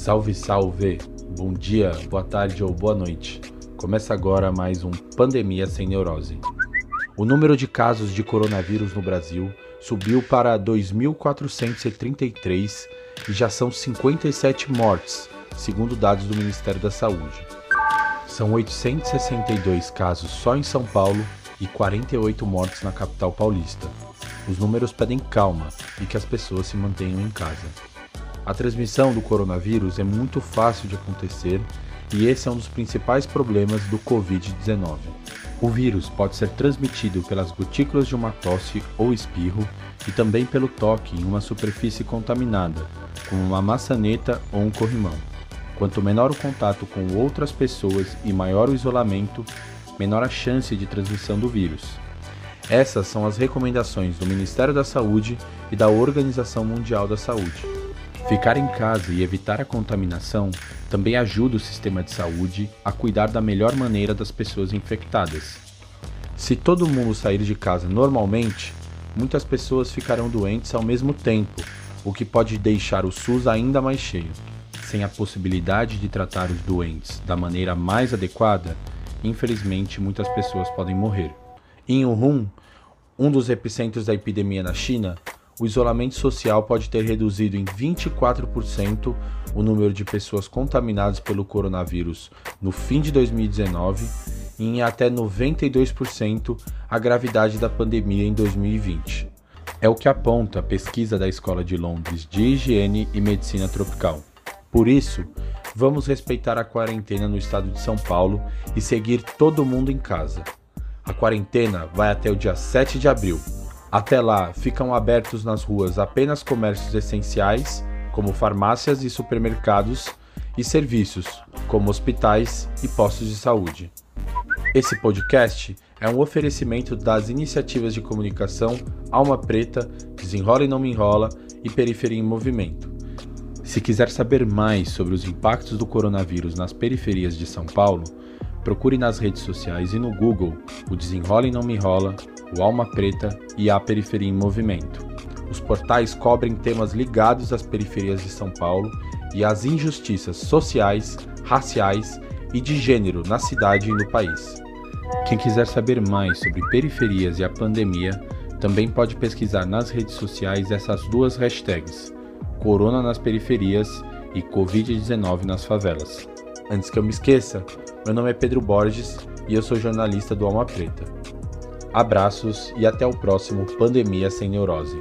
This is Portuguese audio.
Salve, salve! Bom dia, boa tarde ou boa noite. Começa agora mais um Pandemia Sem Neurose. O número de casos de coronavírus no Brasil subiu para 2.433 e já são 57 mortes, segundo dados do Ministério da Saúde. São 862 casos só em São Paulo e 48 mortes na capital paulista. Os números pedem calma e que as pessoas se mantenham em casa. A transmissão do coronavírus é muito fácil de acontecer e esse é um dos principais problemas do Covid-19. O vírus pode ser transmitido pelas gotículas de uma tosse ou espirro e também pelo toque em uma superfície contaminada, como uma maçaneta ou um corrimão. Quanto menor o contato com outras pessoas e maior o isolamento, menor a chance de transmissão do vírus. Essas são as recomendações do Ministério da Saúde e da Organização Mundial da Saúde. Ficar em casa e evitar a contaminação também ajuda o sistema de saúde a cuidar da melhor maneira das pessoas infectadas. Se todo mundo sair de casa normalmente, muitas pessoas ficarão doentes ao mesmo tempo, o que pode deixar o SUS ainda mais cheio. Sem a possibilidade de tratar os doentes da maneira mais adequada, infelizmente muitas pessoas podem morrer. Em Wuhan, um dos epicentros da epidemia na China, o isolamento social pode ter reduzido em 24% o número de pessoas contaminadas pelo coronavírus no fim de 2019 e em até 92% a gravidade da pandemia em 2020. É o que aponta a pesquisa da Escola de Londres de Higiene e Medicina Tropical. Por isso, vamos respeitar a quarentena no estado de São Paulo e seguir todo mundo em casa. A quarentena vai até o dia 7 de abril. Até lá, ficam abertos nas ruas apenas comércios essenciais, como farmácias e supermercados, e serviços, como hospitais e postos de saúde. Esse podcast é um oferecimento das iniciativas de comunicação Alma Preta, Desenrola e Não Me Enrola e Periferia em Movimento. Se quiser saber mais sobre os impactos do coronavírus nas periferias de São Paulo, procure nas redes sociais e no Google o Desenrola e Não Me Enrola, o Alma Preta e a Periferia em Movimento. Os portais cobrem temas ligados às periferias de São Paulo e às injustiças sociais, raciais e de gênero na cidade e no país. Quem quiser saber mais sobre periferias e a pandemia, também pode pesquisar nas redes sociais essas duas hashtags, Corona nas periferias e Covid-19 nas favelas. Antes que eu me esqueça, meu nome é Pedro Borges e eu sou jornalista do Alma Preta. Abraços e até o próximo Pandemia Sem Neurose.